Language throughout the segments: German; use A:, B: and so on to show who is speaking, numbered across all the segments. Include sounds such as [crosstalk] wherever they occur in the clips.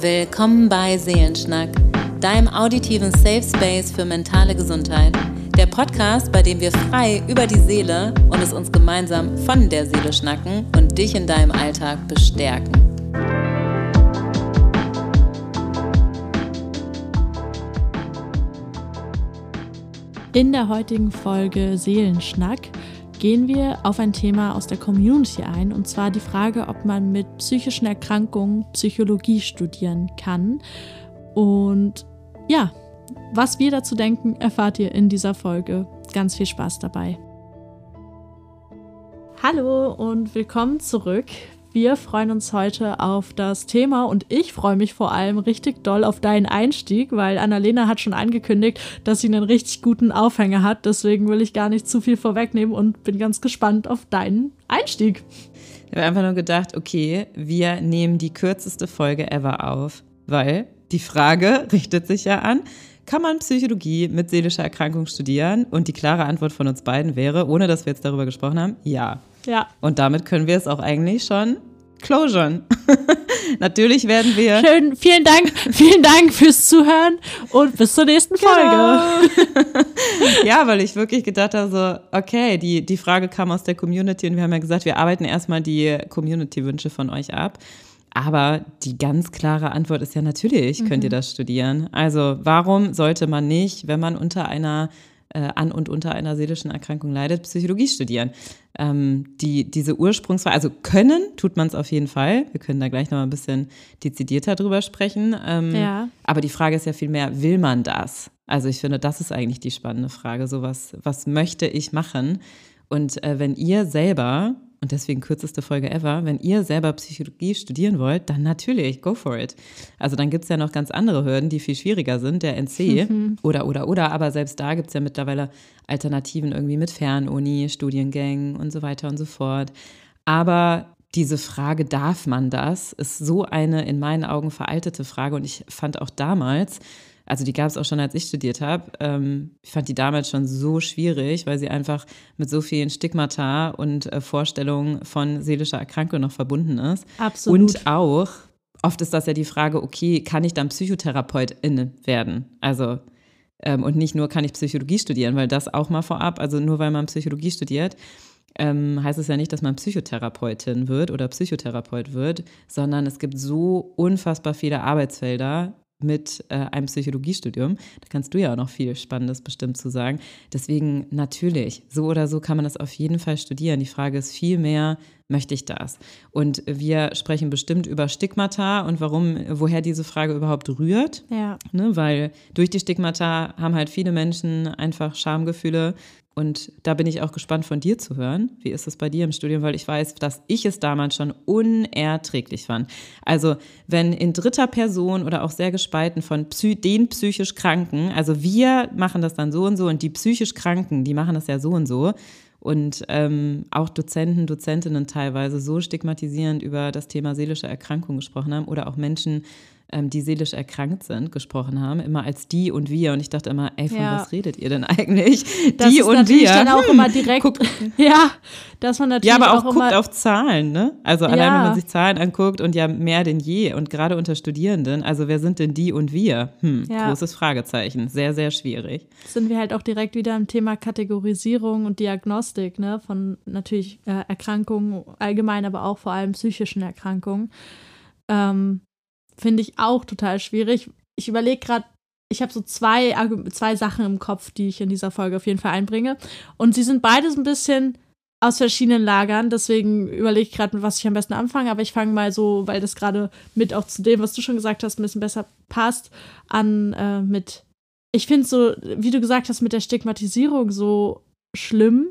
A: Willkommen bei Seelenschnack, deinem auditiven Safe Space für mentale Gesundheit. Der Podcast, bei dem wir frei über die Seele und es uns gemeinsam von der Seele schnacken und dich in deinem Alltag bestärken.
B: In der heutigen Folge Seelenschnack gehen wir auf ein Thema aus der Community ein, und zwar die Frage, ob man mit psychischen Erkrankungen Psychologie studieren kann. Und ja, was wir dazu denken, erfahrt ihr in dieser Folge. Ganz viel Spaß dabei. Hallo und willkommen zurück. Wir freuen uns heute auf das Thema und ich freue mich vor allem richtig doll auf deinen Einstieg, weil Annalena hat schon angekündigt, dass sie einen richtig guten Aufhänger hat. Deswegen will ich gar nicht zu viel vorwegnehmen und bin ganz gespannt auf deinen Einstieg.
A: Ich habe einfach nur gedacht, okay, wir nehmen die kürzeste Folge ever auf, weil die Frage [laughs] richtet sich ja an, kann man Psychologie mit seelischer Erkrankung studieren? Und die klare Antwort von uns beiden wäre, ohne dass wir jetzt darüber gesprochen haben, ja.
B: Ja.
A: Und damit können wir es auch eigentlich schon closuren. [laughs] Natürlich werden wir.
B: Schön, vielen Dank, vielen Dank fürs Zuhören und bis zur nächsten genau. Folge. [laughs]
A: ja, weil ich wirklich gedacht habe, so, okay, die, die Frage kam aus der Community und wir haben ja gesagt, wir arbeiten erstmal die Community-Wünsche von euch ab. Aber die ganz klare Antwort ist ja natürlich, könnt ihr mhm. das studieren. Also warum sollte man nicht, wenn man unter einer äh, an und unter einer seelischen Erkrankung leidet, Psychologie studieren. Ähm, die, diese Ursprungsfrage, also können tut man es auf jeden Fall. Wir können da gleich noch mal ein bisschen dezidierter drüber sprechen. Ähm, ja. Aber die Frage ist ja vielmehr, will man das? Also ich finde, das ist eigentlich die spannende Frage. So was, was möchte ich machen? Und äh, wenn ihr selber und deswegen kürzeste Folge ever, wenn ihr selber Psychologie studieren wollt, dann natürlich, go for it. Also dann gibt es ja noch ganz andere Hürden, die viel schwieriger sind, der NC mhm. oder, oder, oder, aber selbst da gibt es ja mittlerweile Alternativen irgendwie mit Fernuni, Studiengängen und so weiter und so fort. Aber diese Frage, darf man das, ist so eine in meinen Augen veraltete Frage und ich fand auch damals, also die gab es auch schon, als ich studiert habe. Ähm, ich fand die damals schon so schwierig, weil sie einfach mit so vielen Stigmata und äh, Vorstellungen von seelischer Erkrankung noch verbunden ist.
B: Absolut.
A: Und auch, oft ist das ja die Frage, okay, kann ich dann Psychotherapeutin werden? Also ähm, und nicht nur kann ich Psychologie studieren, weil das auch mal vorab, also nur weil man Psychologie studiert, ähm, heißt es ja nicht, dass man Psychotherapeutin wird oder Psychotherapeut wird, sondern es gibt so unfassbar viele Arbeitsfelder, mit äh, einem Psychologiestudium. Da kannst du ja auch noch viel Spannendes bestimmt zu sagen. Deswegen natürlich, so oder so kann man das auf jeden Fall studieren. Die Frage ist vielmehr, möchte ich das? Und wir sprechen bestimmt über Stigmata und warum, woher diese Frage überhaupt rührt.
B: Ja.
A: Ne, weil durch die Stigmata haben halt viele Menschen einfach Schamgefühle, und da bin ich auch gespannt von dir zu hören. Wie ist es bei dir im Studium? Weil ich weiß, dass ich es damals schon unerträglich fand. Also wenn in dritter Person oder auch sehr gespalten von Psy den psychisch Kranken, also wir machen das dann so und so und die psychisch Kranken, die machen das ja so und so. Und ähm, auch Dozenten, Dozentinnen teilweise so stigmatisierend über das Thema seelische Erkrankung gesprochen haben oder auch Menschen, ähm, die seelisch erkrankt sind, gesprochen haben, immer als die und wir. Und ich dachte immer, ey, von ja. was redet ihr denn [laughs] eigentlich?
B: Das
A: die
B: ist
A: und
B: natürlich
A: wir.
B: dann auch hm, immer direkt.
A: Guck, [laughs]
B: ja, dass man natürlich
A: ja, aber auch,
B: auch
A: guckt auf Zahlen, ne? Also allein, ja. wenn man sich Zahlen anguckt und ja mehr denn je und gerade unter Studierenden, also wer sind denn die und wir? Hm, ja. großes Fragezeichen. Sehr, sehr schwierig.
B: Sind wir halt auch direkt wieder im Thema Kategorisierung und Diagnostik, ne? Von natürlich äh, Erkrankungen allgemein, aber auch vor allem psychischen Erkrankungen. Ähm, finde ich auch total schwierig. Ich überlege gerade, ich habe so zwei, zwei Sachen im Kopf, die ich in dieser Folge auf jeden Fall einbringe. Und sie sind beides ein bisschen aus verschiedenen Lagern. Deswegen überlege ich gerade, mit was ich am besten anfange. Aber ich fange mal so, weil das gerade mit auch zu dem, was du schon gesagt hast, ein bisschen besser passt, an äh, mit. Ich finde so, wie du gesagt hast, mit der Stigmatisierung so schlimm,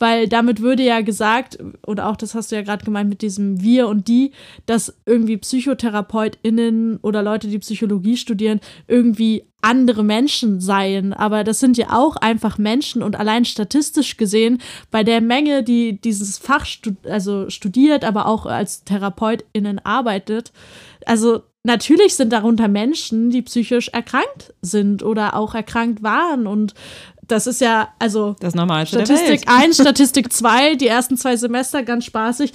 B: weil damit würde ja gesagt, oder auch das hast du ja gerade gemeint mit diesem Wir und die, dass irgendwie PsychotherapeutInnen oder Leute, die Psychologie studieren, irgendwie andere Menschen seien. Aber das sind ja auch einfach Menschen und allein statistisch gesehen, bei der Menge, die dieses Fach stud also studiert, aber auch als TherapeutInnen arbeitet, also natürlich sind darunter Menschen, die psychisch erkrankt sind oder auch erkrankt waren und das ist ja, also
A: das Normalste
B: Statistik 1, [laughs] Statistik 2, die ersten zwei Semester ganz spaßig.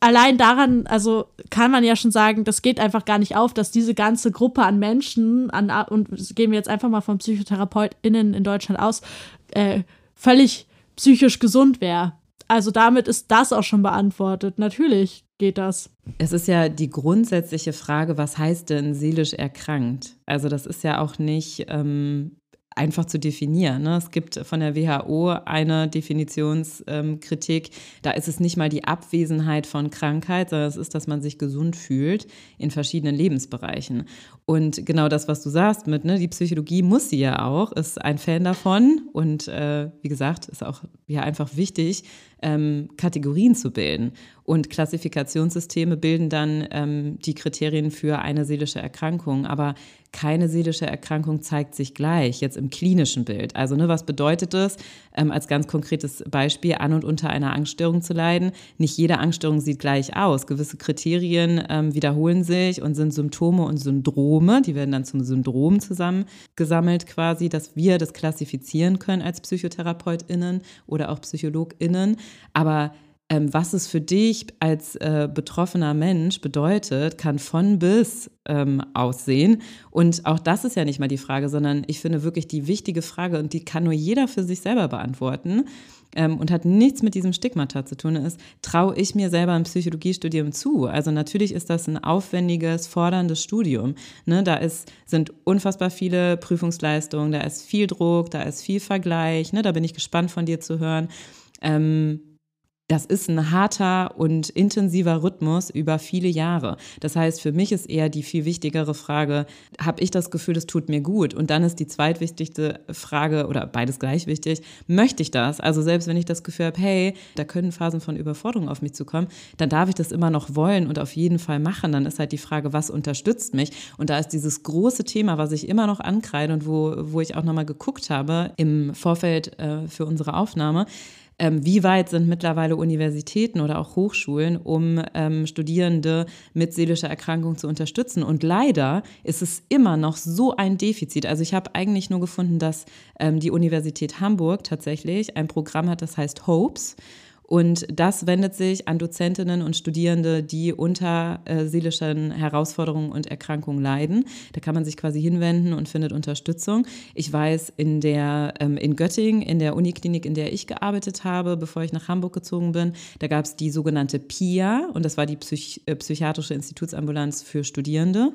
B: allein daran, also kann man ja schon sagen, das geht einfach gar nicht auf, dass diese ganze Gruppe an Menschen, an, und gehen wir jetzt einfach mal von PsychotherapeutInnen in Deutschland aus, äh, völlig psychisch gesund wäre. Also damit ist das auch schon beantwortet. Natürlich geht das.
A: Es ist ja die grundsätzliche Frage, was heißt denn seelisch erkrankt? Also das ist ja auch nicht ähm, einfach zu definieren. Ne? Es gibt von der WHO eine Definitionskritik, da ist es nicht mal die Abwesenheit von Krankheit, sondern es ist, dass man sich gesund fühlt in verschiedenen Lebensbereichen. Und genau das, was du sagst mit, ne, die Psychologie muss sie ja auch, ist ein Fan davon und äh, wie gesagt, ist auch ja einfach wichtig, ähm, Kategorien zu bilden. Und Klassifikationssysteme bilden dann ähm, die Kriterien für eine seelische Erkrankung. Aber keine seelische Erkrankung zeigt sich gleich, jetzt im klinischen Bild. Also, ne, was bedeutet es, ähm, als ganz konkretes Beispiel, an und unter einer Angststörung zu leiden? Nicht jede Angststörung sieht gleich aus. Gewisse Kriterien ähm, wiederholen sich und sind Symptome und Syndrome. Die werden dann zum Syndrom zusammengesammelt quasi, dass wir das klassifizieren können als PsychotherapeutInnen oder auch PsychologInnen. Aber ähm, was es für dich als äh, betroffener Mensch bedeutet, kann von bis ähm, aussehen. Und auch das ist ja nicht mal die Frage, sondern ich finde wirklich die wichtige Frage, und die kann nur jeder für sich selber beantworten ähm, und hat nichts mit diesem Stigmata zu tun, ist, traue ich mir selber ein Psychologiestudium zu? Also natürlich ist das ein aufwendiges, forderndes Studium. Ne? Da ist, sind unfassbar viele Prüfungsleistungen, da ist viel Druck, da ist viel Vergleich. Ne? Da bin ich gespannt von dir zu hören. Ähm, das ist ein harter und intensiver Rhythmus über viele Jahre. Das heißt, für mich ist eher die viel wichtigere Frage, habe ich das Gefühl, das tut mir gut? Und dann ist die zweitwichtigste Frage, oder beides gleich wichtig, möchte ich das? Also selbst wenn ich das Gefühl habe, hey, da können Phasen von Überforderung auf mich zukommen, dann darf ich das immer noch wollen und auf jeden Fall machen. Dann ist halt die Frage, was unterstützt mich? Und da ist dieses große Thema, was ich immer noch ankreide und wo, wo ich auch nochmal geguckt habe im Vorfeld äh, für unsere Aufnahme, ähm, wie weit sind mittlerweile Universitäten oder auch Hochschulen, um ähm, Studierende mit seelischer Erkrankung zu unterstützen? Und leider ist es immer noch so ein Defizit. Also ich habe eigentlich nur gefunden, dass ähm, die Universität Hamburg tatsächlich ein Programm hat, das heißt Hopes. Und das wendet sich an Dozentinnen und Studierende, die unter äh, seelischen Herausforderungen und Erkrankungen leiden. Da kann man sich quasi hinwenden und findet Unterstützung. Ich weiß, in, der, ähm, in Göttingen, in der Uniklinik, in der ich gearbeitet habe, bevor ich nach Hamburg gezogen bin, da gab es die sogenannte PIA und das war die Psych äh, Psychiatrische Institutsambulanz für Studierende.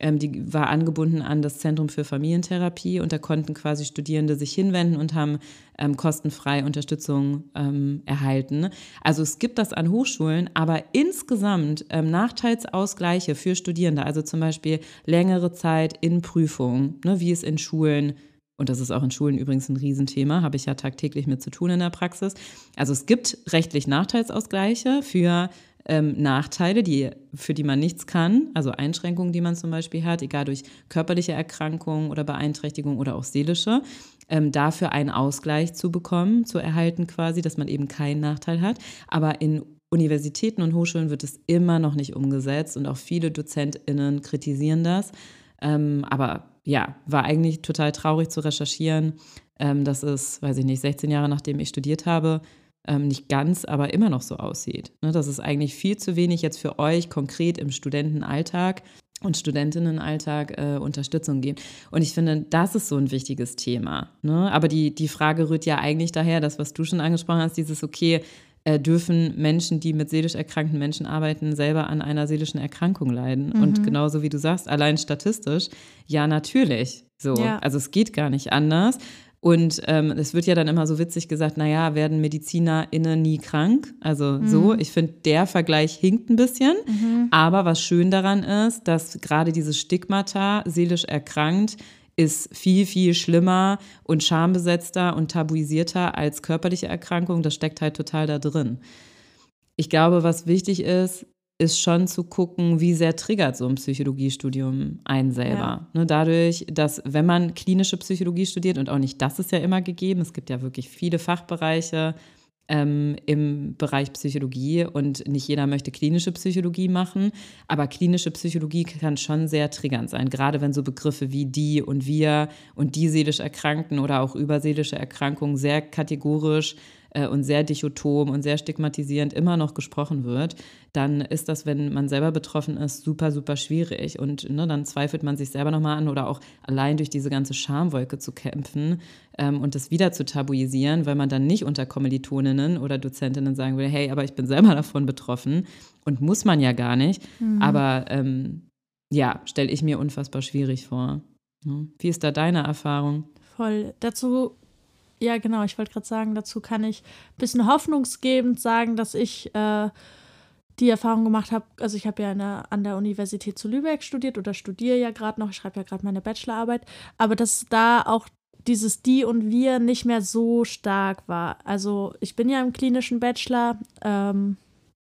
A: Ähm, die war angebunden an das Zentrum für Familientherapie und da konnten quasi Studierende sich hinwenden und haben ähm, kostenfrei Unterstützung ähm, erhalten. Also es gibt das an Hochschulen, aber insgesamt ähm, Nachteilsausgleiche für Studierende, also zum Beispiel längere Zeit in Prüfungen, ne, wie es in Schulen und das ist auch in Schulen übrigens ein Riesenthema, habe ich ja tagtäglich mit zu tun in der Praxis. Also es gibt rechtlich Nachteilsausgleiche für ähm, Nachteile, die, für die man nichts kann, also Einschränkungen, die man zum Beispiel hat, egal durch körperliche Erkrankungen oder Beeinträchtigung oder auch seelische, ähm, dafür einen Ausgleich zu bekommen, zu erhalten quasi, dass man eben keinen Nachteil hat. Aber in Universitäten und Hochschulen wird es immer noch nicht umgesetzt und auch viele DozentInnen kritisieren das. Ähm, aber ja, war eigentlich total traurig zu recherchieren, ähm, dass es, weiß ich nicht, 16 Jahre nachdem ich studiert habe, ähm, nicht ganz, aber immer noch so aussieht. Ne, dass es eigentlich viel zu wenig jetzt für euch konkret im Studentenalltag und Studentinnenalltag äh, Unterstützung gibt. Und ich finde, das ist so ein wichtiges Thema. Ne? Aber die, die Frage rührt ja eigentlich daher, das, was du schon angesprochen hast, dieses, okay, äh, dürfen Menschen, die mit seelisch erkrankten Menschen arbeiten, selber an einer seelischen Erkrankung leiden. Mhm. Und genauso wie du sagst, allein statistisch, ja, natürlich. So. Ja. Also es geht gar nicht anders. Und ähm, es wird ja dann immer so witzig gesagt, naja, werden MedizinerInnen nie krank? Also mhm. so, ich finde, der Vergleich hinkt ein bisschen. Mhm. Aber was schön daran ist, dass gerade dieses Stigmata, seelisch erkrankt, ist viel, viel schlimmer und schambesetzter und tabuisierter als körperliche Erkrankung. Das steckt halt total da drin. Ich glaube, was wichtig ist, ist schon zu gucken, wie sehr triggert so ein Psychologiestudium einen selber. Ja. Ne, dadurch, dass wenn man klinische Psychologie studiert, und auch nicht das ist ja immer gegeben, es gibt ja wirklich viele Fachbereiche ähm, im Bereich Psychologie und nicht jeder möchte klinische Psychologie machen, aber klinische Psychologie kann schon sehr triggernd sein, gerade wenn so Begriffe wie die und wir und die seelisch Erkrankten oder auch überseelische Erkrankungen sehr kategorisch äh, und sehr dichotom und sehr stigmatisierend immer noch gesprochen wird, dann ist das, wenn man selber betroffen ist, super, super schwierig. Und ne, dann zweifelt man sich selber nochmal an oder auch allein durch diese ganze Schamwolke zu kämpfen ähm, und das wieder zu tabuisieren, weil man dann nicht unter Kommilitoninnen oder Dozentinnen sagen will, hey, aber ich bin selber [laughs] davon betroffen und muss man ja gar nicht. Mhm. Aber ähm, ja, stelle ich mir unfassbar schwierig vor. Wie ist da deine Erfahrung?
B: Voll. Dazu, ja genau, ich wollte gerade sagen, dazu kann ich ein bisschen hoffnungsgebend sagen, dass ich äh, die Erfahrung gemacht habe, also ich habe ja eine, an der Universität zu Lübeck studiert oder studiere ja gerade noch, ich schreibe ja gerade meine Bachelorarbeit, aber dass da auch dieses Die und Wir nicht mehr so stark war. Also ich bin ja im klinischen Bachelor, ähm,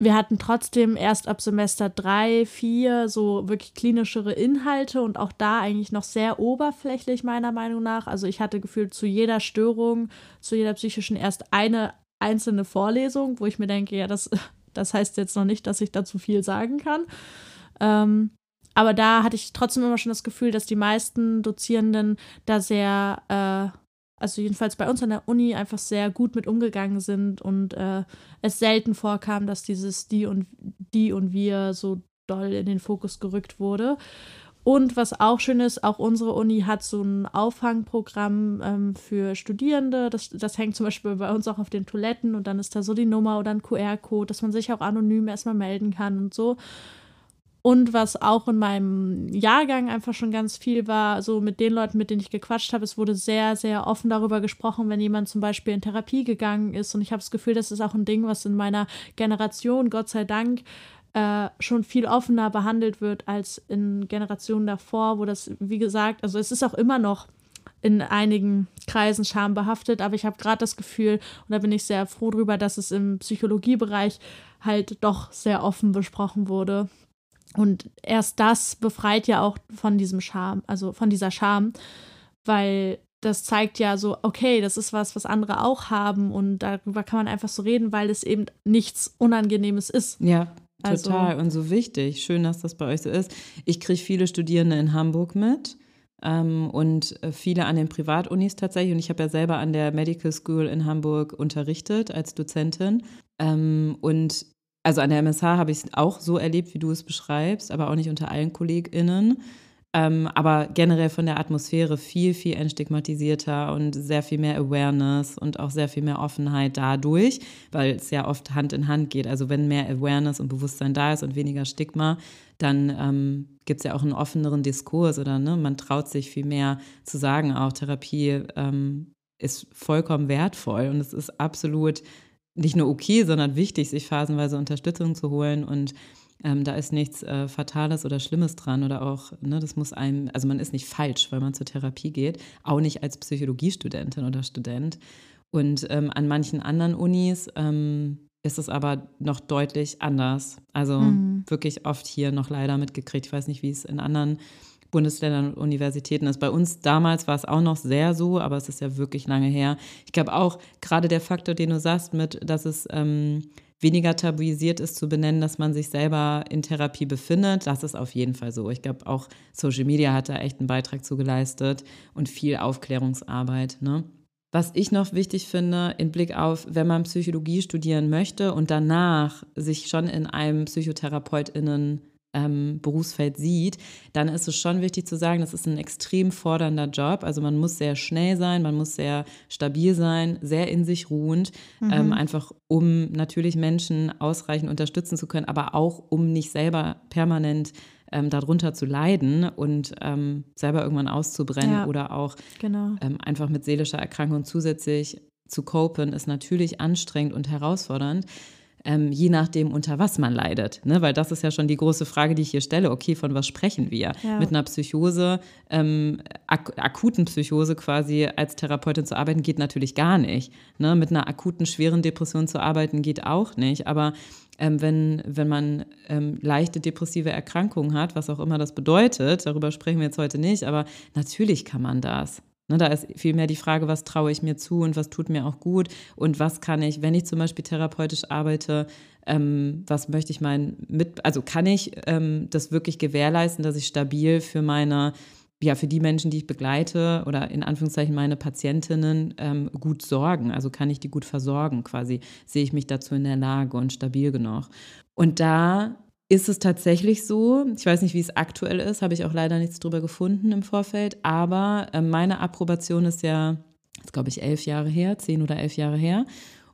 B: wir hatten trotzdem erst ab Semester drei, vier so wirklich klinischere Inhalte und auch da eigentlich noch sehr oberflächlich meiner Meinung nach. Also ich hatte gefühlt zu jeder Störung, zu jeder psychischen erst eine einzelne Vorlesung, wo ich mir denke, ja, das, [laughs] das heißt jetzt noch nicht, dass ich dazu viel sagen kann. Ähm, aber da hatte ich trotzdem immer schon das Gefühl, dass die meisten Dozierenden da sehr äh, also jedenfalls bei uns an der Uni einfach sehr gut mit umgegangen sind und äh, es selten vorkam, dass dieses die und die und wir so doll in den Fokus gerückt wurde. Und was auch schön ist, auch unsere Uni hat so ein Auffangprogramm ähm, für Studierende. Das, das hängt zum Beispiel bei uns auch auf den Toiletten und dann ist da so die Nummer oder ein QR-Code, dass man sich auch anonym erstmal melden kann und so. Und was auch in meinem Jahrgang einfach schon ganz viel war, so mit den Leuten, mit denen ich gequatscht habe, es wurde sehr, sehr offen darüber gesprochen, wenn jemand zum Beispiel in Therapie gegangen ist. Und ich habe das Gefühl, das ist auch ein Ding, was in meiner Generation, Gott sei Dank, äh, schon viel offener behandelt wird als in Generationen davor, wo das, wie gesagt, also es ist auch immer noch in einigen Kreisen schambehaftet, aber ich habe gerade das Gefühl, und da bin ich sehr froh drüber, dass es im Psychologiebereich halt doch sehr offen besprochen wurde. Und erst das befreit ja auch von diesem Scham, also von dieser Scham, weil das zeigt ja so, okay, das ist was, was andere auch haben und darüber kann man einfach so reden, weil es eben nichts Unangenehmes ist.
A: Ja, also total also, und so wichtig. Schön, dass das bei euch so ist. Ich kriege viele Studierende in Hamburg mit ähm, und äh, viele an den Privatunis tatsächlich. Und ich habe ja selber an der Medical School in Hamburg unterrichtet als Dozentin. Ähm, und also an der MSH habe ich es auch so erlebt, wie du es beschreibst, aber auch nicht unter allen KollegInnen. Ähm, aber generell von der Atmosphäre viel, viel entstigmatisierter und sehr viel mehr Awareness und auch sehr viel mehr Offenheit dadurch, weil es ja oft Hand in Hand geht. Also wenn mehr Awareness und Bewusstsein da ist und weniger Stigma, dann ähm, gibt es ja auch einen offeneren Diskurs oder ne, man traut sich viel mehr zu sagen, auch Therapie ähm, ist vollkommen wertvoll und es ist absolut nicht nur okay, sondern wichtig, sich phasenweise Unterstützung zu holen und ähm, da ist nichts äh, Fatales oder Schlimmes dran oder auch, ne, das muss einem, also man ist nicht falsch, weil man zur Therapie geht, auch nicht als Psychologiestudentin oder Student. Und ähm, an manchen anderen Unis ähm, ist es aber noch deutlich anders. Also mhm. wirklich oft hier noch leider mitgekriegt. Ich weiß nicht, wie es in anderen Bundesländern und Universitäten ist. Bei uns damals war es auch noch sehr so, aber es ist ja wirklich lange her. Ich glaube auch gerade der Faktor, den du sagst, mit, dass es ähm, weniger tabuisiert ist zu benennen, dass man sich selber in Therapie befindet, das ist auf jeden Fall so. Ich glaube auch Social Media hat da echt einen Beitrag zu geleistet und viel Aufklärungsarbeit. Ne? Was ich noch wichtig finde, in Blick auf, wenn man Psychologie studieren möchte und danach sich schon in einem PsychotherapeutInnen ähm, Berufsfeld sieht, dann ist es schon wichtig zu sagen, das ist ein extrem fordernder Job. Also man muss sehr schnell sein, man muss sehr stabil sein, sehr in sich ruhend, mhm. ähm, einfach um natürlich Menschen ausreichend unterstützen zu können, aber auch um nicht selber permanent ähm, darunter zu leiden und ähm, selber irgendwann auszubrennen ja, oder auch genau. Ähm, einfach mit seelischer Erkrankung zusätzlich zu copen, ist natürlich anstrengend und herausfordernd ähm, je nachdem, unter was man leidet. Ne? Weil das ist ja schon die große Frage, die ich hier stelle. Okay, von was sprechen wir? Ja. Mit einer Psychose, ähm, ak akuten Psychose quasi als Therapeutin zu arbeiten, geht natürlich gar nicht. Ne? Mit einer akuten, schweren Depression zu arbeiten, geht auch nicht. Aber ähm, wenn, wenn man ähm, leichte depressive Erkrankungen hat, was auch immer das bedeutet, darüber sprechen wir jetzt heute nicht, aber natürlich kann man das. Ne, da ist vielmehr die Frage, was traue ich mir zu und was tut mir auch gut und was kann ich, wenn ich zum Beispiel therapeutisch arbeite, ähm, was möchte ich meinen mit, also kann ich ähm, das wirklich gewährleisten, dass ich stabil für meine ja, für die Menschen, die ich begleite oder in Anführungszeichen meine Patientinnen ähm, gut sorgen? Also kann ich die gut versorgen quasi? Sehe ich mich dazu in der Lage und stabil genug? Und da ist es tatsächlich so, ich weiß nicht, wie es aktuell ist, habe ich auch leider nichts drüber gefunden im Vorfeld, aber äh, meine Approbation ist ja, glaube ich, elf Jahre her, zehn oder elf Jahre her.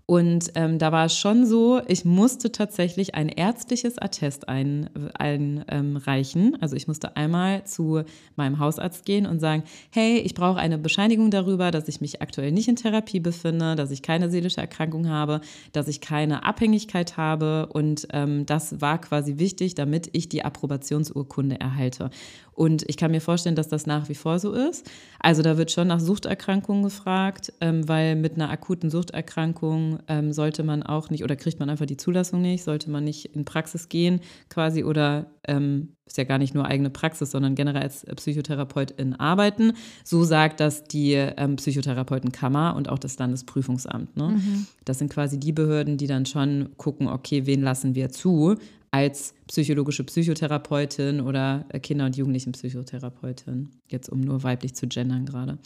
A: Und ähm, da war es schon so, ich musste tatsächlich ein ärztliches Attest einreichen. Ein, also ich musste einmal zu meinem Hausarzt gehen und sagen, hey, ich brauche eine Bescheinigung darüber, dass ich mich aktuell nicht in Therapie befinde, dass ich keine seelische Erkrankung habe, dass ich keine Abhängigkeit habe. Und ähm, das war quasi wichtig, damit ich die Approbationsurkunde erhalte. Und ich kann mir vorstellen, dass das nach wie vor so ist. Also da wird schon nach Suchterkrankungen gefragt, ähm, weil mit einer akuten Suchterkrankung ähm, sollte man auch nicht oder kriegt man einfach die Zulassung nicht, sollte man nicht in Praxis gehen quasi oder ähm, ist ja gar nicht nur eigene Praxis, sondern generell als Psychotherapeutin arbeiten. So sagt das die ähm, Psychotherapeutenkammer und auch das Landesprüfungsamt. Ne? Mhm. Das sind quasi die Behörden, die dann schon gucken, okay, wen lassen wir zu als psychologische Psychotherapeutin oder Kinder- und Jugendlichenpsychotherapeutin, jetzt um nur weiblich zu gendern gerade.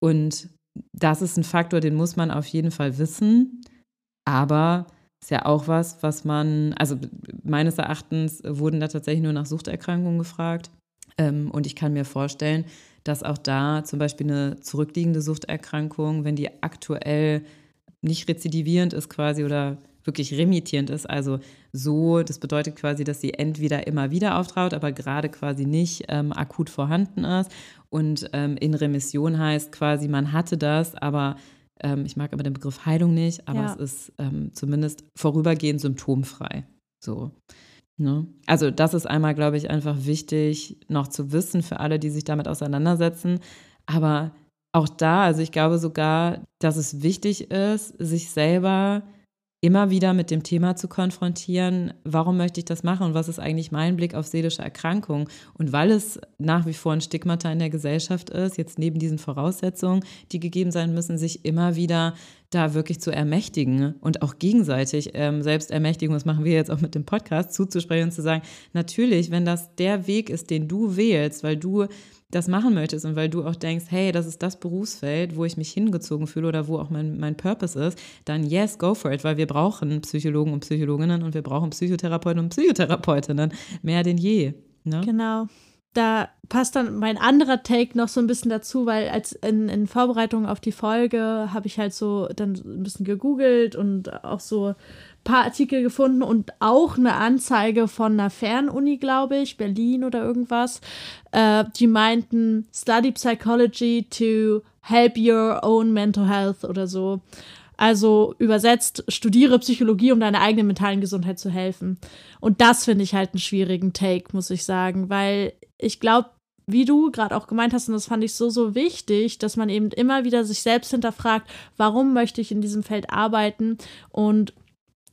A: Und das ist ein Faktor, den muss man auf jeden Fall wissen, aber ist ja auch was, was man, also meines Erachtens wurden da tatsächlich nur nach Suchterkrankungen gefragt. Ähm, und ich kann mir vorstellen, dass auch da zum Beispiel eine zurückliegende Suchterkrankung, wenn die aktuell nicht rezidivierend ist quasi oder wirklich remittierend ist, also so, das bedeutet quasi, dass sie entweder immer wieder auftraut, aber gerade quasi nicht ähm, akut vorhanden ist. Und ähm, in Remission heißt quasi, man hatte das, aber ähm, ich mag aber den Begriff Heilung nicht, aber ja. es ist ähm, zumindest vorübergehend symptomfrei. So. Ne? Also, das ist einmal, glaube ich, einfach wichtig noch zu wissen für alle, die sich damit auseinandersetzen. Aber auch da, also ich glaube sogar, dass es wichtig ist, sich selber immer wieder mit dem Thema zu konfrontieren, warum möchte ich das machen und was ist eigentlich mein Blick auf seelische Erkrankungen. Und weil es nach wie vor ein Stigmata in der Gesellschaft ist, jetzt neben diesen Voraussetzungen, die gegeben sein müssen, sich immer wieder da wirklich zu ermächtigen und auch gegenseitig ähm, Selbstermächtigung, das machen wir jetzt auch mit dem Podcast, zuzusprechen und zu sagen, natürlich, wenn das der Weg ist, den du wählst, weil du das machen möchtest und weil du auch denkst, hey, das ist das Berufsfeld, wo ich mich hingezogen fühle oder wo auch mein, mein Purpose ist, dann yes, go for it, weil wir brauchen Psychologen und Psychologinnen und wir brauchen Psychotherapeuten und Psychotherapeutinnen mehr denn je. Ne?
B: Genau. Da passt dann mein anderer Take noch so ein bisschen dazu, weil als in, in Vorbereitung auf die Folge habe ich halt so dann ein bisschen gegoogelt und auch so paar Artikel gefunden und auch eine Anzeige von einer Fernuni, glaube ich, Berlin oder irgendwas. Äh, die meinten, study psychology to help your own mental health oder so. Also übersetzt, studiere Psychologie, um deiner eigenen mentalen Gesundheit zu helfen. Und das finde ich halt einen schwierigen Take, muss ich sagen, weil ich glaube, wie du gerade auch gemeint hast, und das fand ich so, so wichtig, dass man eben immer wieder sich selbst hinterfragt, warum möchte ich in diesem Feld arbeiten und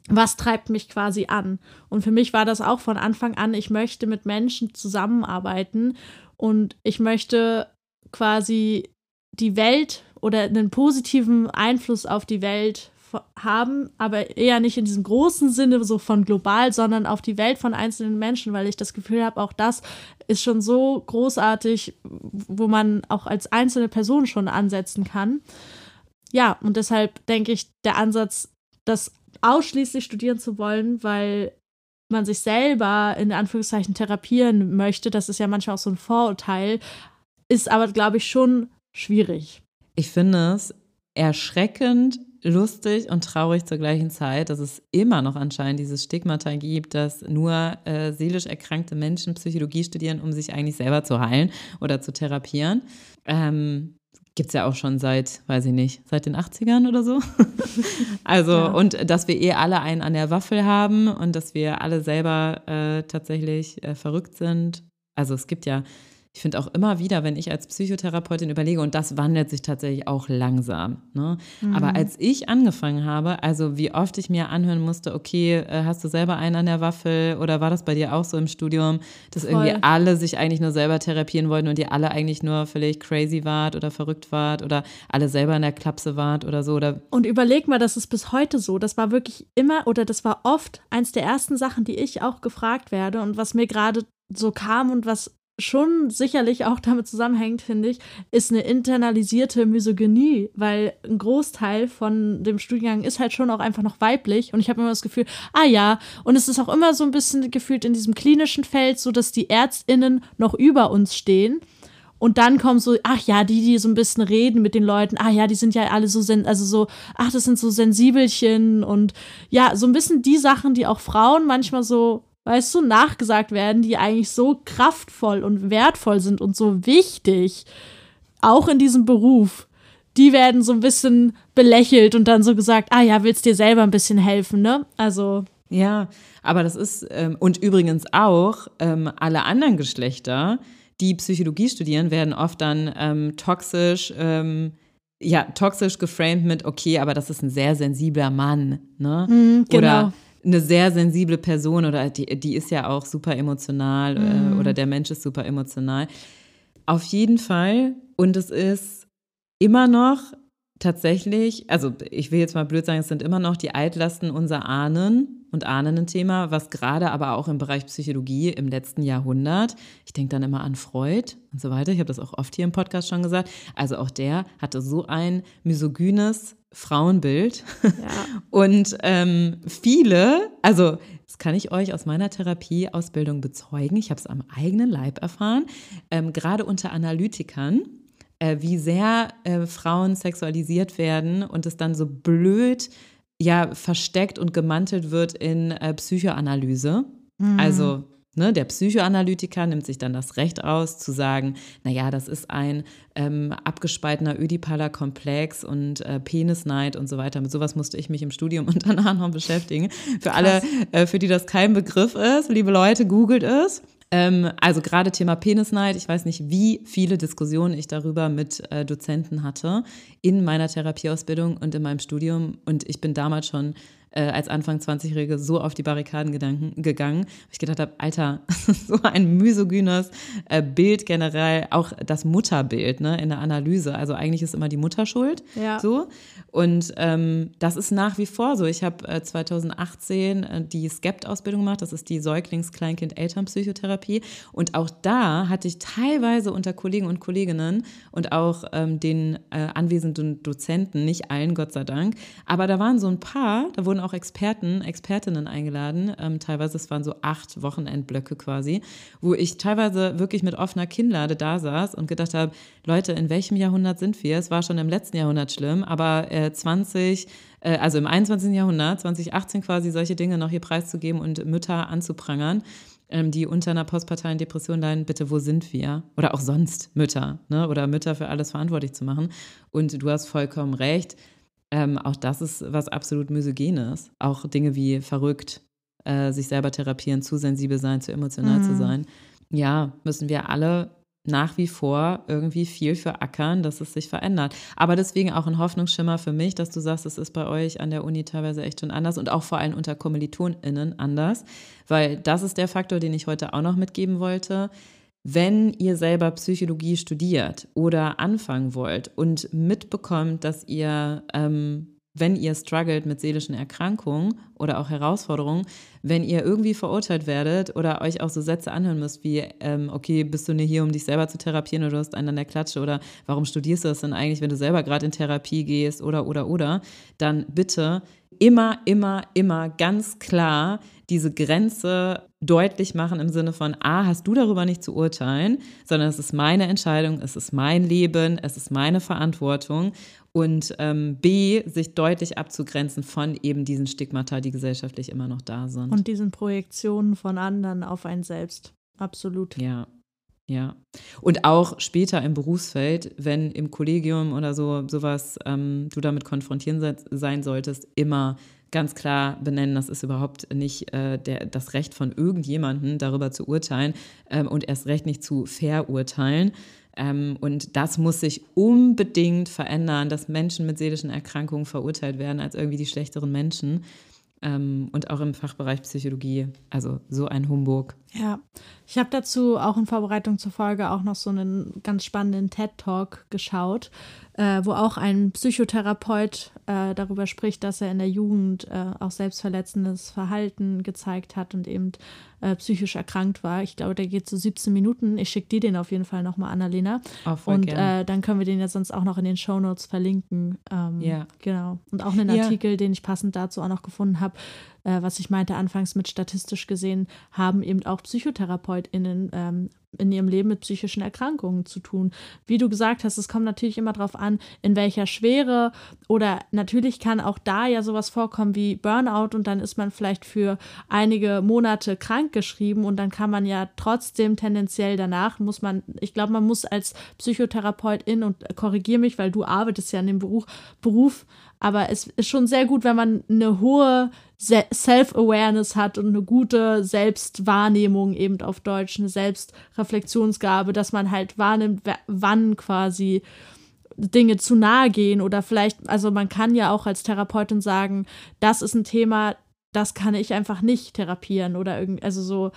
B: was treibt mich quasi an? Und für mich war das auch von Anfang an, ich möchte mit Menschen zusammenarbeiten und ich möchte quasi die Welt oder einen positiven Einfluss auf die Welt haben, aber eher nicht in diesem großen Sinne so von global, sondern auf die Welt von einzelnen Menschen, weil ich das Gefühl habe, auch das ist schon so großartig, wo man auch als einzelne Person schon ansetzen kann. Ja, und deshalb denke ich, der Ansatz, das ausschließlich studieren zu wollen, weil man sich selber in Anführungszeichen therapieren möchte, das ist ja manchmal auch so ein Vorurteil, ist aber, glaube ich, schon schwierig.
A: Ich finde es erschreckend, lustig und traurig zur gleichen Zeit, dass es immer noch anscheinend dieses Stigmata gibt, dass nur äh, seelisch erkrankte Menschen Psychologie studieren, um sich eigentlich selber zu heilen oder zu therapieren. Ähm, Gibt es ja auch schon seit, weiß ich nicht, seit den 80ern oder so. [laughs] also, ja. und dass wir eh alle einen an der Waffel haben und dass wir alle selber äh, tatsächlich äh, verrückt sind. Also es gibt ja ich finde auch immer wieder, wenn ich als Psychotherapeutin überlege, und das wandelt sich tatsächlich auch langsam. Ne? Mhm. Aber als ich angefangen habe, also wie oft ich mir anhören musste, okay, äh, hast du selber einen an der Waffel oder war das bei dir auch so im Studium, dass Voll. irgendwie alle sich eigentlich nur selber therapieren wollten und ihr alle eigentlich nur völlig crazy wart oder verrückt wart oder alle selber in der Klapse wart oder so. Oder
B: und überleg mal, das ist bis heute so. Das war wirklich immer oder das war oft eins der ersten Sachen, die ich auch gefragt werde und was mir gerade so kam und was schon sicherlich auch damit zusammenhängt, finde ich, ist eine internalisierte Misogynie, weil ein Großteil von dem Studiengang ist halt schon auch einfach noch weiblich und ich habe immer das Gefühl, ah ja, und es ist auch immer so ein bisschen gefühlt in diesem klinischen Feld, so dass die Ärztinnen noch über uns stehen. Und dann kommen so, ach ja, die, die so ein bisschen reden mit den Leuten, ah ja, die sind ja alle so, also so, ach, das sind so Sensibelchen und ja, so ein bisschen die Sachen, die auch Frauen manchmal so weißt du, nachgesagt werden, die eigentlich so kraftvoll und wertvoll sind und so wichtig, auch in diesem Beruf, die werden so ein bisschen belächelt und dann so gesagt, ah ja, willst dir selber ein bisschen helfen, ne? Also.
A: Ja, aber das ist, ähm, und übrigens auch ähm, alle anderen Geschlechter, die Psychologie studieren, werden oft dann ähm, toxisch, ähm, ja, toxisch geframed mit, okay, aber das ist ein sehr sensibler Mann, ne?
B: Mhm, genau.
A: Oder eine sehr sensible Person oder die, die ist ja auch super emotional mhm. äh, oder der Mensch ist super emotional. Auf jeden Fall. Und es ist immer noch tatsächlich, also ich will jetzt mal blöd sagen, es sind immer noch die Altlasten unserer Ahnen und Ahnen ein Thema, was gerade aber auch im Bereich Psychologie im letzten Jahrhundert, ich denke dann immer an Freud und so weiter, ich habe das auch oft hier im Podcast schon gesagt, also auch der hatte so ein misogynes Frauenbild. Ja. [laughs] Und ähm, viele, also das kann ich euch aus meiner Therapieausbildung bezeugen, ich habe es am eigenen Leib erfahren, ähm, gerade unter Analytikern, äh, wie sehr äh, Frauen sexualisiert werden und es dann so blöd ja versteckt und gemantelt wird in äh, Psychoanalyse. Mhm. Also Ne, der Psychoanalytiker nimmt sich dann das Recht aus, zu sagen, naja, das ist ein ähm, abgespaltener ödipaler Komplex und äh, Penisneid und so weiter. Mit sowas musste ich mich im Studium [laughs] unter anderem beschäftigen. Für alle, äh, für die das kein Begriff ist, liebe Leute, googelt es. Ähm, also gerade Thema Penisneid, ich weiß nicht, wie viele Diskussionen ich darüber mit äh, Dozenten hatte in meiner Therapieausbildung und in meinem Studium. Und ich bin damals schon äh, als Anfang 20-Jährige so auf die Barrikaden gedanken, gegangen, ich gedacht habe, Alter, [laughs] so ein misogynes äh, Bild generell, auch das Mutterbild ne, in der Analyse. Also eigentlich ist immer die Mutter schuld. Ja. So. Und ähm, das ist nach wie vor so. Ich habe äh, 2018 äh, die SCEPT-Ausbildung gemacht, das ist die Säuglings-Kleinkind-Elternpsychotherapie. Und auch da hatte ich teilweise unter Kollegen und Kolleginnen und auch ähm, den äh, anwesenden Dozenten, nicht allen, Gott sei Dank, aber da waren so ein paar, da wurden auch Experten, Expertinnen eingeladen. Ähm, teilweise, es waren so acht Wochenendblöcke quasi, wo ich teilweise wirklich mit offener Kinnlade da saß und gedacht habe, Leute, in welchem Jahrhundert sind wir? Es war schon im letzten Jahrhundert schlimm, aber äh, 20 äh, also im 21. Jahrhundert, 2018 quasi, solche Dinge noch hier preiszugeben und Mütter anzuprangern, ähm, die unter einer postparteilen Depression leiden, bitte, wo sind wir? Oder auch sonst Mütter, ne? oder Mütter für alles verantwortlich zu machen. Und du hast vollkommen recht, ähm, auch das ist was absolut Misogynes. Auch Dinge wie verrückt, äh, sich selber therapieren, zu sensibel sein, zu emotional mhm. zu sein. Ja, müssen wir alle nach wie vor irgendwie viel für ackern, dass es sich verändert. Aber deswegen auch ein Hoffnungsschimmer für mich, dass du sagst, es ist bei euch an der Uni teilweise echt schon anders und auch vor allem unter KommilitonInnen anders, weil das ist der Faktor, den ich heute auch noch mitgeben wollte wenn ihr selber Psychologie studiert oder anfangen wollt und mitbekommt, dass ihr, ähm, wenn ihr struggelt mit seelischen Erkrankungen oder auch Herausforderungen, wenn ihr irgendwie verurteilt werdet oder euch auch so Sätze anhören müsst wie, ähm, okay, bist du nur hier, um dich selber zu therapieren oder du hast einen an der Klatsche oder warum studierst du das denn eigentlich, wenn du selber gerade in Therapie gehst oder, oder, oder, dann bitte immer, immer, immer ganz klar diese Grenze deutlich machen im Sinne von, A, hast du darüber nicht zu urteilen, sondern es ist meine Entscheidung, es ist mein Leben, es ist meine Verantwortung und ähm, B, sich deutlich abzugrenzen von eben diesen Stigmata, die gesellschaftlich immer noch da sind.
B: Und diesen Projektionen von anderen auf einen selbst. Absolut.
A: Ja. Ja. Und auch später im Berufsfeld, wenn im Kollegium oder so sowas ähm, du damit konfrontieren sein solltest, immer ganz klar benennen, das ist überhaupt nicht äh, der, das Recht von irgendjemandem, darüber zu urteilen ähm, und erst recht nicht zu verurteilen. Ähm, und das muss sich unbedingt verändern, dass Menschen mit seelischen Erkrankungen verurteilt werden als irgendwie die schlechteren Menschen. ähm, und auch im Fachbereich Psychologie. Also so ein Humbug.
B: Ja, ich habe dazu auch in Vorbereitung zur Folge auch noch so einen ganz spannenden TED-Talk geschaut, äh, wo auch ein Psychotherapeut äh, darüber spricht, dass er in der Jugend äh, auch selbstverletzendes Verhalten gezeigt hat und eben äh, psychisch erkrankt war. Ich glaube, der geht so 17 Minuten. Ich schicke dir den auf jeden Fall nochmal, Annalena.
A: Voll
B: und äh, dann können wir den ja sonst auch noch in den Shownotes verlinken. Ähm,
A: Ja.
B: Genau. Und auch einen
A: Ja.
B: Artikel, den ich passend dazu auch noch gefunden habe, äh, was ich meinte anfangs mit statistisch gesehen, haben eben auch PsychotherapeutInnen ähm, in ihrem Leben mit psychischen Erkrankungen zu tun. Wie du gesagt hast, es kommt natürlich immer darauf an, in welcher Schwere oder natürlich kann auch da ja sowas vorkommen wie Burnout und dann ist man vielleicht für einige Monate krank geschrieben und dann kann man ja trotzdem tendenziell danach, muss man, ich glaube, man muss als Psychotherapeutin und korrigiere mich, weil du arbeitest ja in dem Beruf, Beruf aber es ist schon sehr gut, wenn man eine hohe Se- Self-Awareness hat und eine gute Selbstwahrnehmung eben auf Deutsch, eine Selbstreflexionsgabe, dass man halt wahrnimmt, wann quasi Dinge zu nahe gehen oder vielleicht, also man kann ja auch als Therapeutin sagen, das ist ein Thema, das kann ich einfach nicht therapieren oder irgendwie, also so,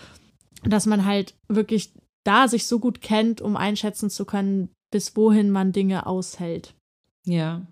B: dass man halt wirklich da sich so gut kennt, um einschätzen zu können, bis wohin man Dinge aushält.
A: Ja.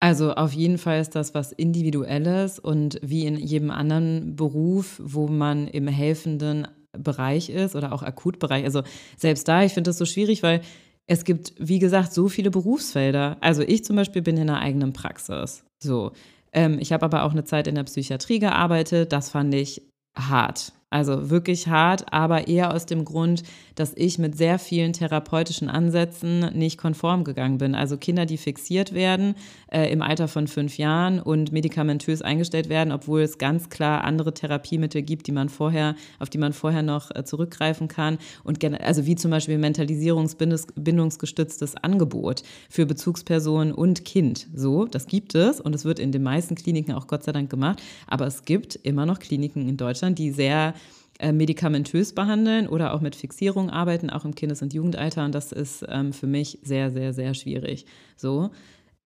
A: Also auf jeden Fall ist das was Individuelles und wie in jedem anderen Beruf, wo man im helfenden Bereich ist oder auch Akutbereich. Also selbst da, ich finde das so schwierig, weil es gibt, wie gesagt, so viele Berufsfelder. Also ich zum Beispiel bin in einer eigenen Praxis. So. Ähm, ich habe aber auch eine Zeit in der Psychiatrie gearbeitet. Das fand ich hart. Also wirklich hart, aber eher aus dem Grund, dass ich mit sehr vielen therapeutischen Ansätzen nicht konform gegangen bin. Also Kinder, die fixiert werden äh, im Alter von fünf Jahren und medikamentös eingestellt werden, obwohl es ganz klar andere Therapiemittel gibt, die man vorher, auf die man vorher noch äh, zurückgreifen kann. Und also wie zum Beispiel Mentalisierungsbindungsgestütztes Angebot für Bezugsperson und Kind. So, das gibt es und es wird in den meisten Kliniken auch Gott sei Dank gemacht. Aber es gibt immer noch Kliniken in Deutschland, die sehr äh, medikamentös behandeln oder auch mit Fixierung arbeiten, auch im Kindes- und Jugendalter. Und das ist ähm, für mich sehr, sehr, sehr schwierig. So.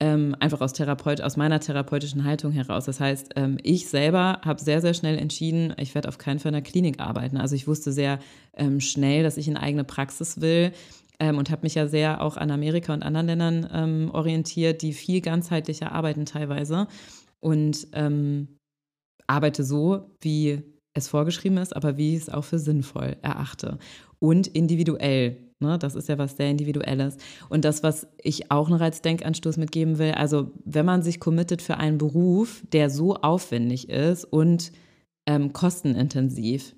A: Ähm, einfach aus Therapeut, aus meiner therapeutischen Haltung heraus. Das heißt, ähm, ich selber habe sehr, sehr schnell entschieden, ich werde auf keinen Fall in der Klinik arbeiten. Also ich wusste sehr ähm, schnell, dass ich in eigene Praxis will ähm, und habe mich ja sehr auch an Amerika und anderen Ländern ähm, orientiert, die viel ganzheitlicher arbeiten teilweise. Und ähm, arbeite so, wie es vorgeschrieben ist, aber wie ich es auch für sinnvoll erachte. Und individuell. Ne? Das ist ja was sehr Individuelles. Und das, was ich auch noch als Denkanstoß mitgeben will, also wenn man sich committet für einen Beruf, der so aufwendig ist und ähm, kostenintensiv,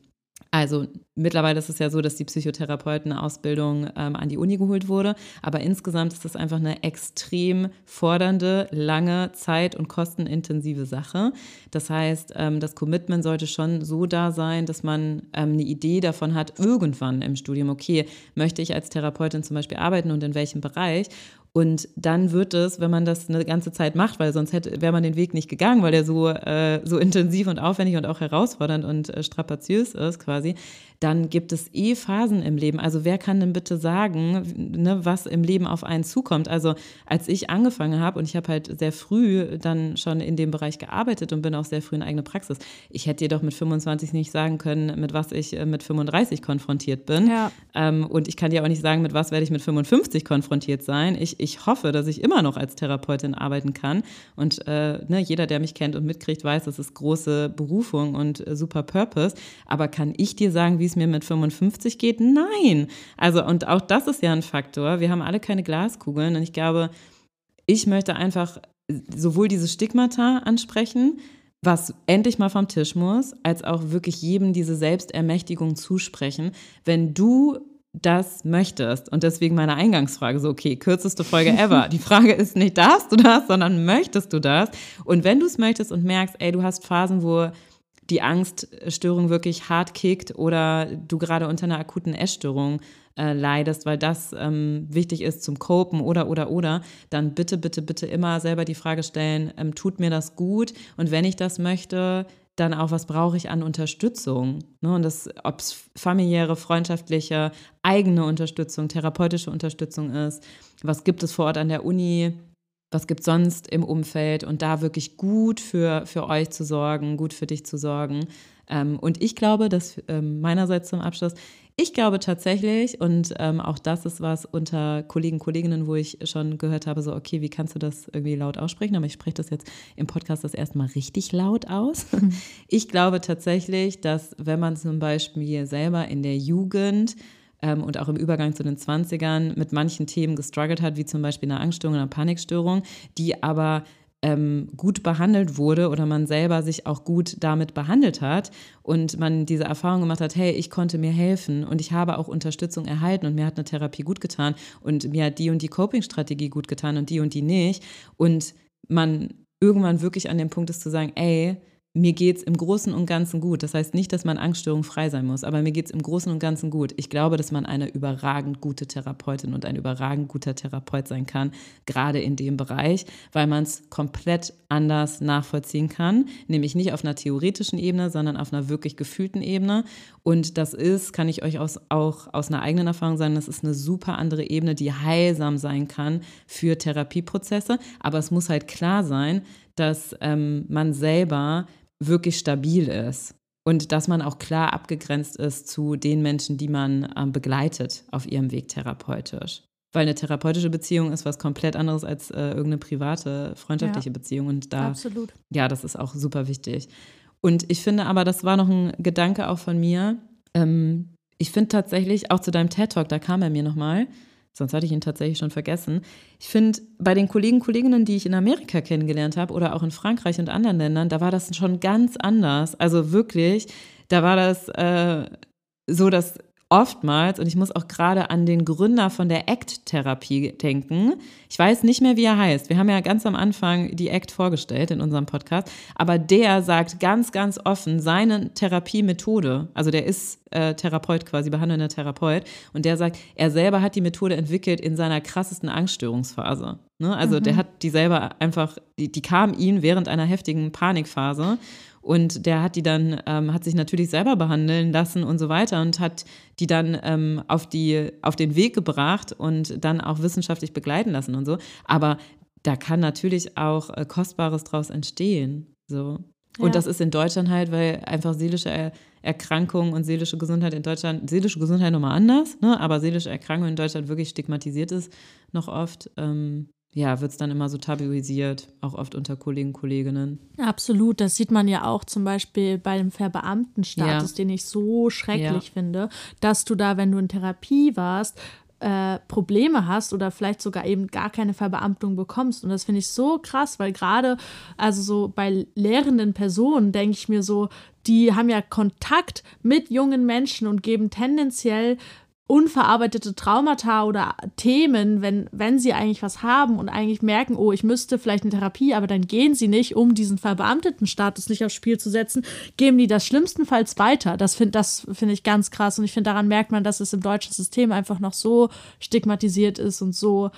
A: also mittlerweile ist es ja so, dass die Psychotherapeutenausbildung ähm, an die Uni geholt wurde, aber insgesamt ist das einfach eine extrem fordernde, lange Zeit- und kostenintensive Sache. Das heißt, ähm, das Commitment sollte schon so da sein, dass man ähm, eine Idee davon hat, irgendwann im Studium, okay, möchte ich als Therapeutin zum Beispiel arbeiten und in welchem Bereich? Und dann wird es, wenn man das eine ganze Zeit macht, weil sonst hätte, wäre man den Weg nicht gegangen, weil der so, äh, so intensiv und aufwendig und auch herausfordernd und äh, strapaziös ist quasi, dann gibt es eh Phasen im Leben. Also wer kann denn bitte sagen, ne, was im Leben auf einen zukommt? Also als ich angefangen habe und ich habe halt sehr früh dann schon in dem Bereich gearbeitet und bin auch sehr früh in eigene Praxis. Ich hätte jedoch mit 25 nicht sagen können, mit was ich äh, mit 35 konfrontiert bin.
B: Ja.
A: Ähm, und ich kann dir auch nicht sagen, mit was werde ich mit 55 konfrontiert sein. Ich, ich hoffe, dass ich immer noch als Therapeutin arbeiten kann. Und äh, ne, jeder, der mich kennt und mitkriegt, weiß, das ist große Berufung und äh, super Purpose. Aber kann ich dir sagen, wie es mir mit 55 geht? Nein. Also, und auch das ist ja ein Faktor. Wir haben alle keine Glaskugeln. Und ich glaube, ich möchte einfach sowohl diese Stigmata ansprechen, was endlich mal vom Tisch muss, als auch wirklich jedem diese Selbstermächtigung zusprechen. Wenn du das möchtest und deswegen meine Eingangsfrage so, okay, kürzeste Folge ever. [laughs] Die Frage ist nicht, darfst du das, sondern möchtest du das? Und wenn du es möchtest und merkst, ey, du hast Phasen, wo die Angststörung wirklich hart kickt oder du gerade unter einer akuten Essstörung äh, leidest, weil das ähm, wichtig ist zum Copen oder, oder, oder, dann bitte, bitte, bitte immer selber die Frage stellen, ähm, tut mir das gut? Und wenn ich das möchte, dann auch, was brauche ich an Unterstützung? Ne? Und das, ob es familiäre, freundschaftliche, eigene Unterstützung, therapeutische Unterstützung ist, was gibt es vor Ort an der Uni? Was gibt sonst im Umfeld und da wirklich gut für, für euch zu sorgen, gut für dich zu sorgen. Ähm, und ich glaube, dass ähm, meinerseits zum Abschluss, ich glaube tatsächlich, und ähm, auch das ist was unter Kollegen, Kolleginnen, wo ich schon gehört habe, so, okay, wie kannst du das irgendwie laut aussprechen? Aber ich spreche das jetzt im Podcast das erste Mal richtig laut aus. Mhm. Ich glaube tatsächlich, dass wenn man zum Beispiel selber in der Jugend ähm, und auch im Übergang zu den 20ern mit manchen Themen gestruggelt hat, wie zum Beispiel eine Angststörung oder eine Panikstörung, die aber ähm, gut behandelt wurde oder man selber sich auch gut damit behandelt hat und man diese Erfahrung gemacht hat, hey, ich konnte mir helfen und ich habe auch Unterstützung erhalten und mir hat eine Therapie gut getan und mir hat die und die Coping-Strategie gut getan und die und die nicht. Und man irgendwann wirklich an dem Punkt ist zu sagen, ey, mir geht es im Großen und Ganzen gut. Das heißt nicht, dass man Angststörung frei sein muss, aber mir geht es im Großen und Ganzen gut. Ich glaube, dass man eine überragend gute Therapeutin und ein überragend guter Therapeut sein kann, gerade in dem Bereich, weil man es komplett anders nachvollziehen kann, nämlich nicht auf einer theoretischen Ebene, sondern auf einer wirklich gefühlten Ebene. Und das ist, kann ich euch aus, auch aus einer eigenen Erfahrung sagen, das ist eine super andere Ebene, die heilsam sein kann für Therapieprozesse. Aber es muss halt klar sein, dass ähm, man selber wirklich stabil ist und dass man auch klar abgegrenzt ist zu den Menschen, die man ähm, begleitet auf ihrem Weg therapeutisch. Weil eine therapeutische Beziehung ist was komplett anderes als äh, irgendeine private, freundschaftliche ja, Beziehung. Und da,
B: absolut.
A: ja, das ist auch super wichtig. Und ich finde aber, das war noch ein Gedanke auch von mir. Ähm, ich finde tatsächlich, auch zu deinem TED-Talk, da kam er mir nochmal, sonst hatte ich ihn tatsächlich schon vergessen. Ich finde, bei den Kollegen, Kolleginnen, die ich in Amerika kennengelernt habe oder auch in Frankreich und anderen Ländern, da war das schon ganz anders. Also wirklich, da war das äh, so, dass oftmals, und ich muss auch gerade an den Gründer von der ACT-Therapie denken. Ich weiß nicht mehr, wie er heißt. Wir haben ja ganz am Anfang die ACT vorgestellt in unserem Podcast. Aber der sagt ganz, ganz offen seine Therapiemethode. Also der ist äh, Therapeut quasi, behandelnder Therapeut. Und der sagt, er selber hat die Methode entwickelt in seiner krassesten Angststörungsphase. Ne? Also mhm. der hat die selber einfach, die, die kam ihm während einer heftigen Panikphase. Und der hat die dann, ähm, hat sich natürlich selber behandeln lassen und so weiter und hat die dann ähm, auf, die, auf den Weg gebracht und dann auch wissenschaftlich begleiten lassen und so. Aber da kann natürlich auch äh, Kostbares draus entstehen. So. Und ja. das ist in Deutschland halt, weil einfach seelische er Erkrankungen und seelische Gesundheit in Deutschland, seelische Gesundheit nochmal anders, ne? aber seelische Erkrankung in Deutschland wirklich stigmatisiert ist noch oft. Ähm, ja, wird es dann immer so tabuisiert, auch oft unter Kollegen, Kolleginnen.
B: Absolut, das sieht man ja auch zum Beispiel bei dem Verbeamtenstatus, ja. den ich so schrecklich ja. finde, dass du da, wenn du in Therapie warst, äh, Probleme hast oder vielleicht sogar eben gar keine Verbeamtung bekommst. Und das finde ich so krass, weil gerade, also so bei lehrenden Personen denke ich mir so, die haben ja Kontakt mit jungen Menschen und geben tendenziell unverarbeitete Traumata oder Themen, wenn, wenn sie eigentlich was haben und eigentlich merken, oh, ich müsste vielleicht eine Therapie, aber dann gehen sie nicht, um diesen verbeamteten Status nicht aufs Spiel zu setzen, geben die das schlimmstenfalls weiter. Das finde das find ich ganz krass und ich finde, daran merkt man, dass es im deutschen System einfach noch so stigmatisiert ist und so,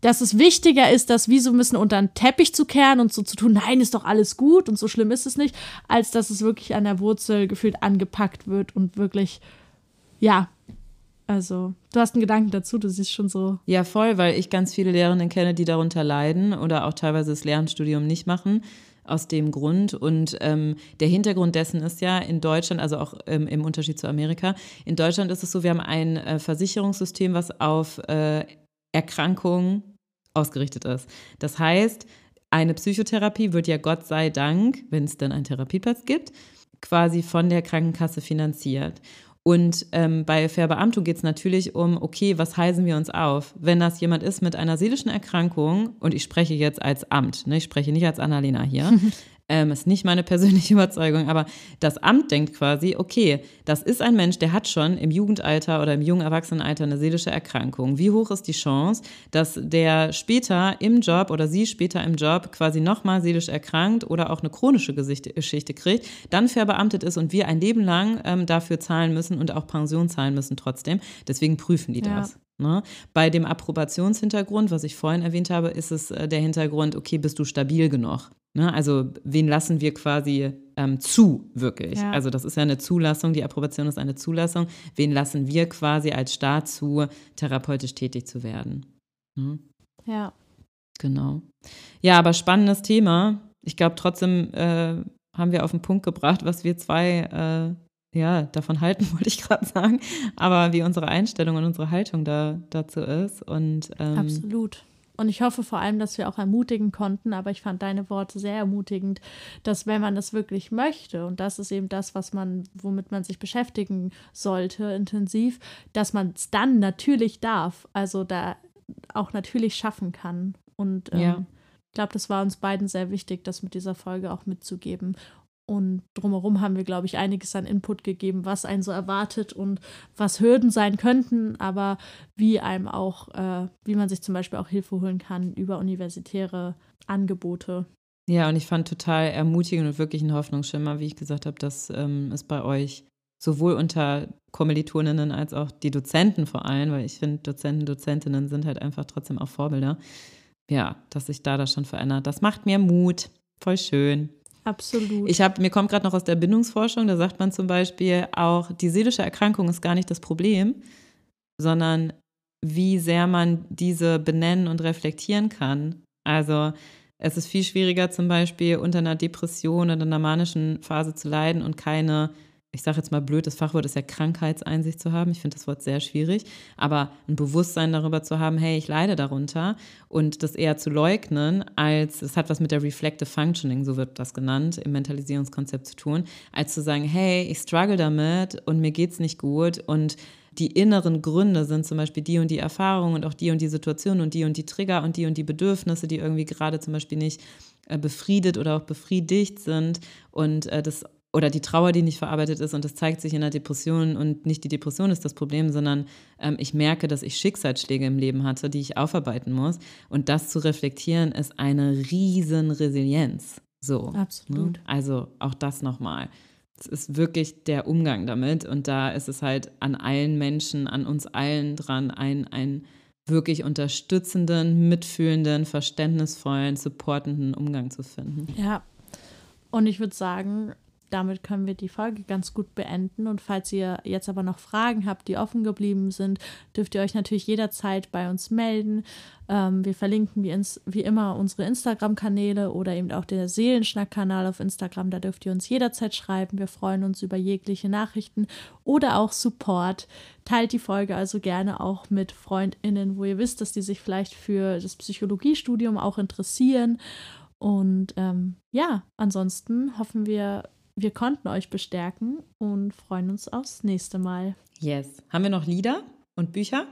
B: dass es wichtiger ist, das wie so ein bisschen unter den Teppich zu kehren und so zu tun, nein, ist doch alles gut und so schlimm ist es nicht, als dass es wirklich an der Wurzel gefühlt angepackt wird und wirklich, ja, also, du hast einen Gedanken dazu, du siehst schon so.
A: Ja, voll, weil ich ganz viele Lehrerinnen kenne, die darunter leiden oder auch teilweise das Lehramtsstudium nicht machen. Aus dem Grund. Und ähm, der Hintergrund dessen ist ja in Deutschland, also auch ähm, im Unterschied zu Amerika, in Deutschland ist es so, wir haben ein äh, Versicherungssystem, was auf äh, Erkrankungen ausgerichtet ist. Das heißt, eine Psychotherapie wird ja Gott sei Dank, wenn es dann einen Therapieplatz gibt, quasi von der Krankenkasse finanziert. Und ähm, bei Verbeamtung geht es natürlich um, okay, was heißen wir uns auf? Wenn das jemand ist mit einer seelischen Erkrankung, und ich spreche jetzt als Amt, ne, ich spreche nicht als Annalena hier, [laughs] Ähm, ist nicht meine persönliche [laughs] Überzeugung, aber das Amt denkt quasi, okay, das ist ein Mensch, der hat schon im Jugendalter oder im jungen Erwachsenenalter eine seelische Erkrankung. Wie hoch ist die Chance, dass der später im Job oder sie später im Job quasi nochmal seelisch erkrankt oder auch eine chronische Geschichte kriegt, dann verbeamtet ist und wir ein Leben lang ähm, dafür zahlen müssen und auch Pension zahlen müssen trotzdem. Deswegen prüfen die das. Ja. Ne? Bei dem Approbationshintergrund, was ich vorhin erwähnt habe, ist es äh, der Hintergrund, okay, bist du stabil genug? Ne? Also wen lassen wir quasi ähm, zu, wirklich? Ja. Also das ist ja eine Zulassung, die Approbation ist eine Zulassung. Wen lassen wir quasi als Staat zu, therapeutisch tätig zu werden?
B: Mhm. Ja.
A: Genau. Ja, aber spannendes Thema. Ich glaube, trotzdem äh, haben wir auf den Punkt gebracht, was wir zwei äh, ja, davon halten, [laughs] wollte ich gerade sagen. Aber wie unsere Einstellung und unsere Haltung da, dazu ist. Und, ähm,
B: Absolut. Und ich hoffe vor allem, dass wir auch ermutigen konnten, aber ich fand deine Worte sehr ermutigend, dass wenn man das wirklich möchte, und das ist eben das, was man, womit man sich beschäftigen sollte, intensiv, dass man es dann natürlich darf, also da auch natürlich schaffen kann. Und ähm, ja. ich glaube, das war uns beiden sehr wichtig, das mit dieser Folge auch mitzugeben. Und drumherum haben wir, glaube ich, einiges an Input gegeben, was einen so erwartet und was Hürden sein könnten, aber wie einem auch, äh, wie man sich zum Beispiel auch Hilfe holen kann über universitäre Angebote.
A: Ja, und ich fand total ermutigend und wirklich ein Hoffnungsschimmer, wie ich gesagt habe, dass ähm, es bei euch sowohl unter Kommilitoninnen als auch die Dozenten vor allem, weil ich finde, Dozenten, Dozentinnen sind halt einfach trotzdem auch Vorbilder. Ja, dass sich da das schon verändert. Das macht mir Mut. Voll schön.
B: Absolut.
A: Ich habe, mir kommt gerade noch aus der Bindungsforschung, da sagt man zum Beispiel auch, die seelische Erkrankung ist gar nicht das Problem, sondern wie sehr man diese benennen und reflektieren kann. Also es ist viel schwieriger zum Beispiel unter einer Depression oder einer manischen Phase zu leiden und keine ich sage jetzt mal blöd, das Fachwort ist ja Krankheitseinsicht zu haben. Ich finde das Wort sehr schwierig. Aber ein Bewusstsein darüber zu haben, hey, ich leide darunter und das eher zu leugnen, als es hat was mit der Reflective Functioning, so wird das genannt, im Mentalisierungskonzept zu tun, als zu sagen, hey, ich struggle damit und mir geht es nicht gut und die inneren Gründe sind zum Beispiel die und die Erfahrungen und auch die und die Situation und die und die Trigger und die und die Bedürfnisse, die irgendwie gerade zum Beispiel nicht äh, befriedet oder auch befriedigt sind. Und äh, das oder die Trauer, die nicht verarbeitet ist und das zeigt sich in der Depression und nicht die Depression ist das Problem, sondern ähm, ich merke, dass ich Schicksalsschläge im Leben hatte, die ich aufarbeiten muss und das zu reflektieren ist eine riesen Resilienz. So.
B: Ne? Absolut.
A: Ne? Also auch das nochmal. Es ist wirklich der Umgang damit und da ist es halt an allen Menschen, an uns allen dran, ein, ein wirklich unterstützenden, mitfühlenden, verständnisvollen, supportenden Umgang zu finden.
B: Ja, und ich würde sagen, damit können wir die Folge ganz gut beenden. Und falls ihr jetzt aber noch Fragen habt, die offen geblieben sind, dürft ihr euch natürlich jederzeit bei uns melden. Ähm, wir verlinken wie, ins, wie immer unsere Instagram-Kanäle oder eben auch der Seelenschnack-Kanal auf Instagram. Da dürft ihr uns jederzeit schreiben. Wir freuen uns über jegliche Nachrichten oder auch Support. Teilt die Folge also gerne auch mit FreundInnen, wo ihr wisst, dass die sich vielleicht für das Psychologiestudium auch interessieren. Und ähm, ja, ansonsten hoffen wir, wir konnten euch bestärken und freuen uns aufs nächste Mal.
A: Yes. Haben wir noch Lieder und Bücher?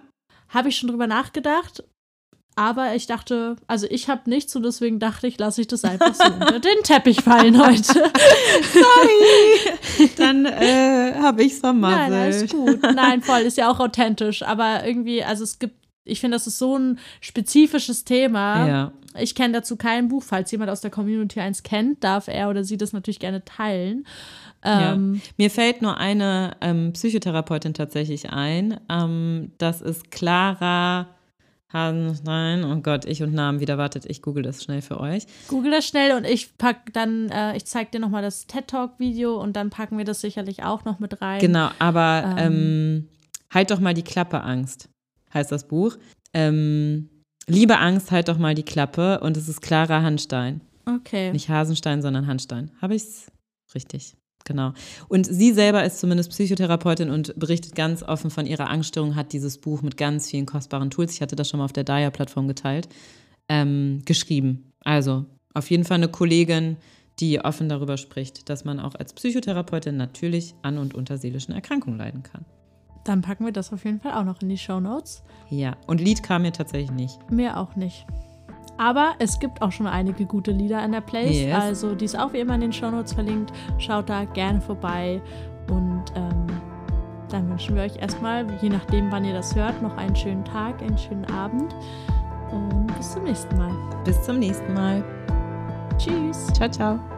B: Habe ich schon drüber nachgedacht, aber ich dachte, also ich habe nichts und deswegen dachte ich, lasse ich das einfach so [laughs] unter den Teppich fallen heute.
A: Sorry. [laughs] Dann äh, habe ich es vermasselt.
B: Nein, alles gut. Nein, voll, ist ja auch authentisch, aber irgendwie, also es gibt ich finde, das ist so ein spezifisches Thema.
A: Ja.
B: Ich kenne dazu kein Buch. Falls jemand aus der Community eins kennt, darf er oder sie das natürlich gerne teilen.
A: Ähm, ja. Mir fällt nur eine ähm, Psychotherapeutin tatsächlich ein. Ähm, das ist Clara. Nein, oh Gott, ich und Namen wieder. Wartet, ich google das schnell für euch.
B: Google das schnell und ich pack dann, äh, ich zeig dir nochmal das TED Talk Video und dann packen wir das sicherlich auch noch mit rein.
A: Genau, aber ähm. ähm halt doch mal die Klappe Angst heißt das Buch. Ähm, Liebe Angst, halt doch mal die Klappe. Und es ist Clara Hanstein.
B: Okay.
A: Nicht Hasenstein, sondern Hanstein. Habe ich es richtig? Genau. Und sie selber ist zumindest Psychotherapeutin und berichtet ganz offen von ihrer Angststörung, hat dieses Buch mit ganz vielen kostbaren Tools, ich hatte das schon mal auf der Daya-Plattform geteilt, ähm, geschrieben. Also auf jeden Fall eine Kollegin, die offen darüber spricht, dass man auch als Psychotherapeutin natürlich an und unter seelischen Erkrankungen leiden kann.
B: Dann packen wir das auf jeden Fall auch noch in die Show Notes.
A: Ja, und Lied kam mir tatsächlich nicht.
B: Mir auch nicht. Aber es gibt auch schon einige gute Lieder in der Playlist. Yes. Also die ist auch wie immer in den Show Notes verlinkt. Schaut da gerne vorbei. Und ähm, dann wünschen wir euch erstmal, je nachdem, wann ihr das hört, noch einen schönen Tag, einen schönen Abend. Und bis zum nächsten Mal.
A: Bis zum nächsten Mal.
B: Tschüss.
A: Ciao, ciao.